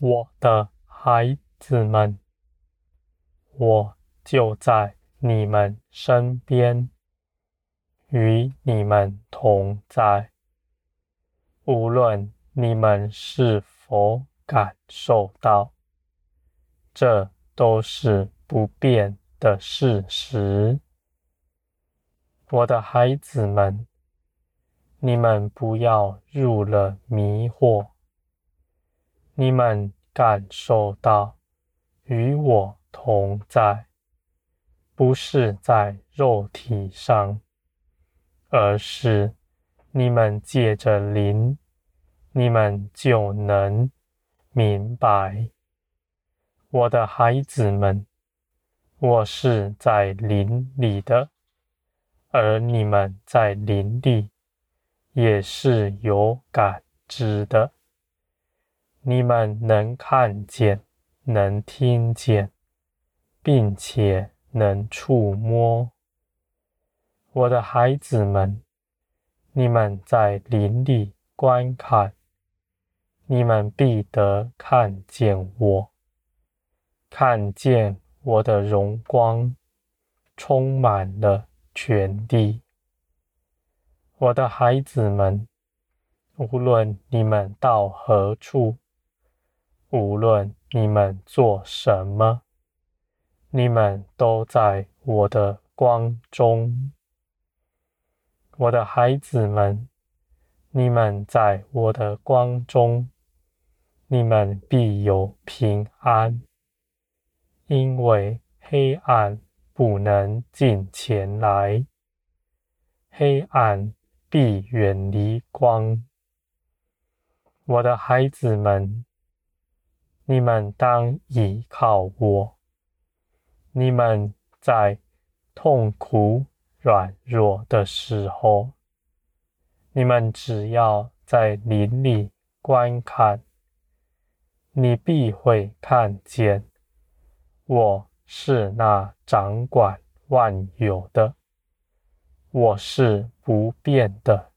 我的孩子们，我就在你们身边，与你们同在。无论你们是否感受到，这都是不变的事实。我的孩子们，你们不要入了迷惑。你们感受到与我同在，不是在肉体上，而是你们借着灵，你们就能明白。我的孩子们，我是在灵里的。而你们在灵里也是有感知的，你们能看见，能听见，并且能触摸。我的孩子们，你们在林里观看，你们必得看见我，看见我的荣光充满了。全地，我的孩子们，无论你们到何处，无论你们做什么，你们都在我的光中。我的孩子们，你们在我的光中，你们必有平安，因为黑暗。不能近前来，黑暗必远离光。我的孩子们，你们当倚靠我。你们在痛苦、软弱的时候，你们只要在林里观看，你必会看见我。是那掌管万有的，我是不变的。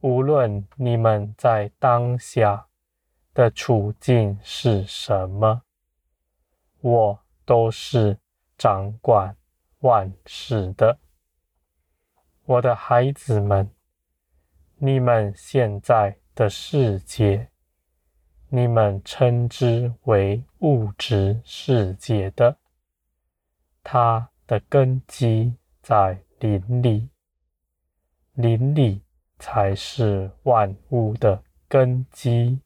无论你们在当下的处境是什么，我都是掌管万事的。我的孩子们，你们现在的世界，你们称之为物质世界的，它的根基在灵里，灵里才是万物的根基。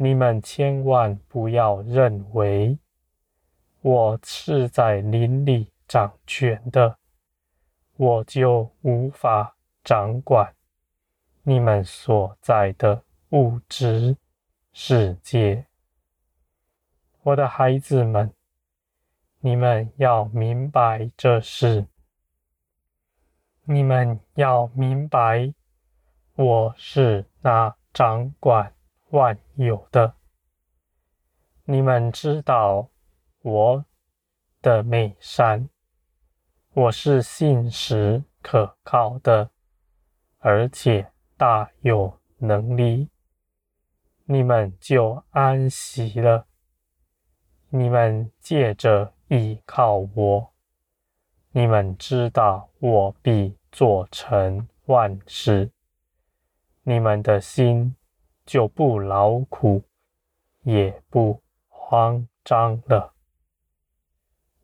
你们千万不要认为我是在林里掌权的，我就无法掌管你们所在的物质世界，我的孩子们，你们要明白这事。你们要明白，我是那掌管万有的。你们知道我的美善，我是信实可靠的，而且大有能力。你们就安息了。你们借着依靠我，你们知道我必做成万事。你们的心就不劳苦，也不慌张了。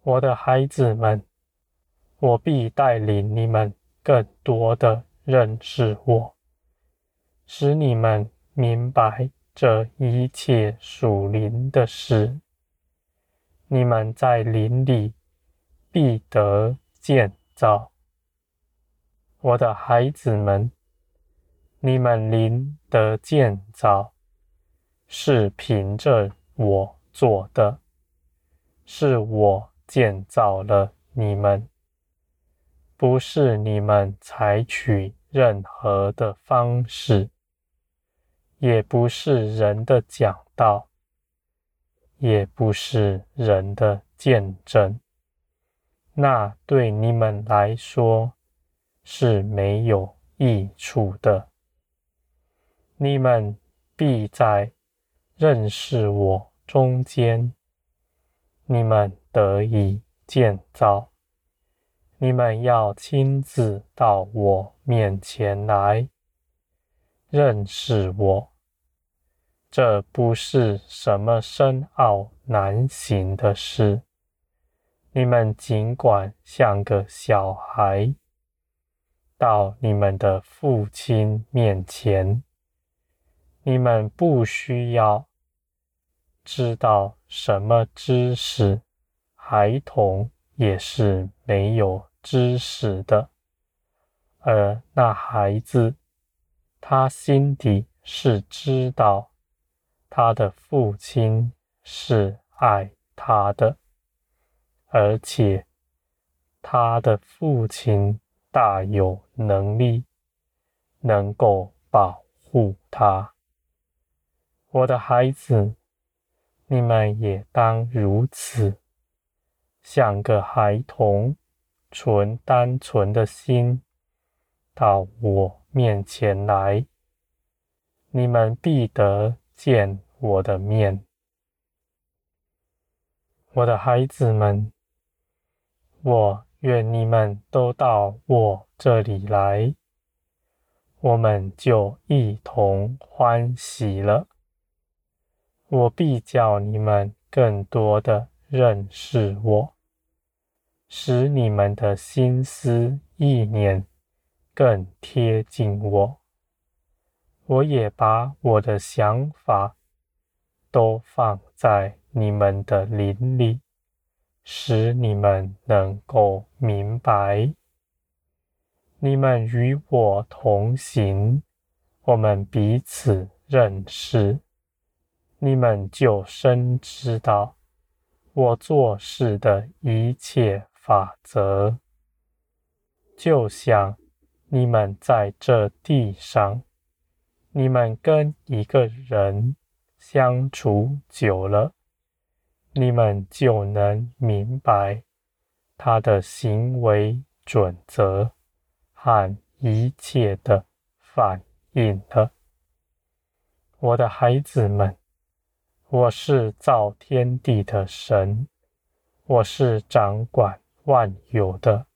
我的孩子们，我必带领你们更多的认识我，使你们明白。这一切属灵的事，你们在林里必得建造。我的孩子们，你们灵的建造是凭着我做的，是我建造了你们，不是你们采取任何的方式。也不是人的讲道，也不是人的见证，那对你们来说是没有益处的。你们必在认识我中间，你们得以建造。你们要亲自到我面前来，认识我。这不是什么深奥难行的事。你们尽管像个小孩，到你们的父亲面前。你们不需要知道什么知识，孩童也是没有知识的，而那孩子，他心底是知道他的父亲是爱他的，而且他的父亲大有能力，能够保护他。我的孩子，你们也当如此。像个孩童，纯单纯的心到我面前来，你们必得见我的面。我的孩子们，我愿你们都到我这里来，我们就一同欢喜了。我必叫你们更多的认识我。使你们的心思意念更贴近我，我也把我的想法都放在你们的灵里，使你们能够明白。你们与我同行，我们彼此认识，你们就深知道我做事的一切。法则，就像你们在这地上，你们跟一个人相处久了，你们就能明白他的行为准则和一切的反应了。我的孩子们，我是造天地的神，我是掌管。万有的，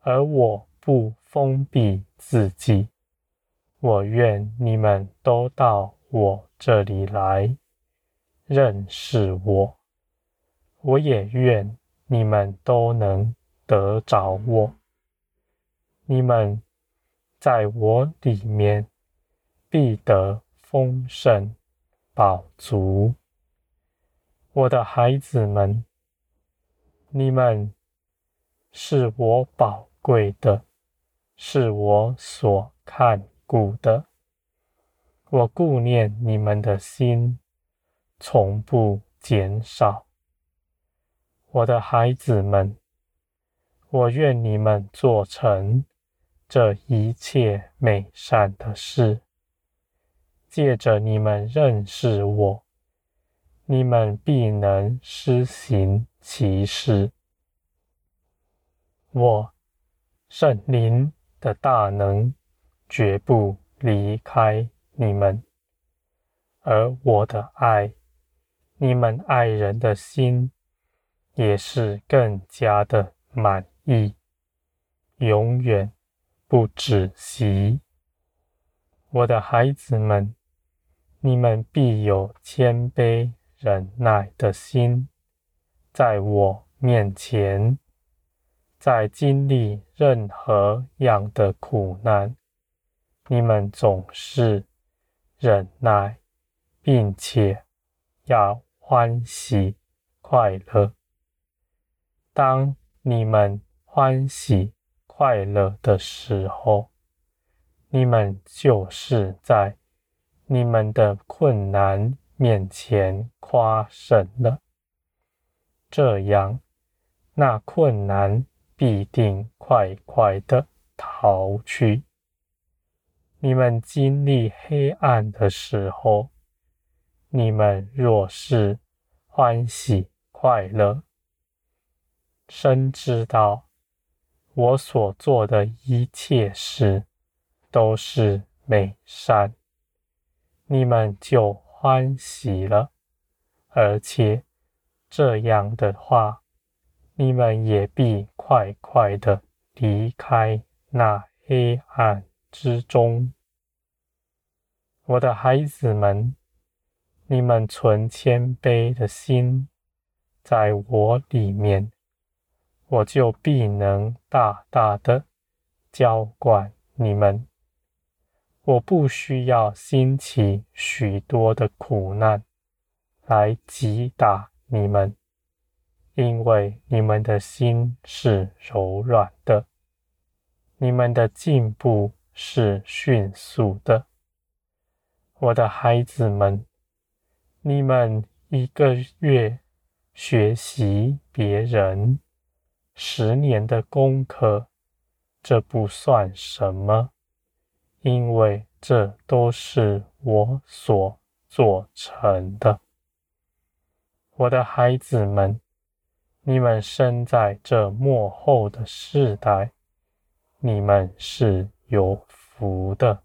而我不封闭自己。我愿你们都到我这里来，认识我。我也愿你们都能得着我。你们在我里面必得丰盛饱足。我的孩子们，你们。是我宝贵的，是我所看顾的。我顾念你们的心，从不减少。我的孩子们，我愿你们做成这一切美善的事。借着你们认识我，你们必能施行其事。我圣灵的大能绝不离开你们，而我的爱，你们爱人的心也是更加的满意，永远不止息。我的孩子们，你们必有谦卑忍耐的心，在我面前。在经历任何样的苦难，你们总是忍耐，并且要欢喜快乐。当你们欢喜快乐的时候，你们就是在你们的困难面前夸胜了。这样，那困难。必定快快的逃去。你们经历黑暗的时候，你们若是欢喜快乐，深知道我所做的一切事都是美善，你们就欢喜了，而且这样的话，你们也必快快的离开那黑暗之中。我的孩子们，你们存谦卑的心，在我里面，我就必能大大的浇灌你们。我不需要兴起许多的苦难来击打你们，因为你们的心是柔软的，你们的进步是迅速的。我的孩子们，你们一个月学习别人十年的功课，这不算什么，因为这都是我所做成的。我的孩子们，你们生在这末后的世代，你们是有福的。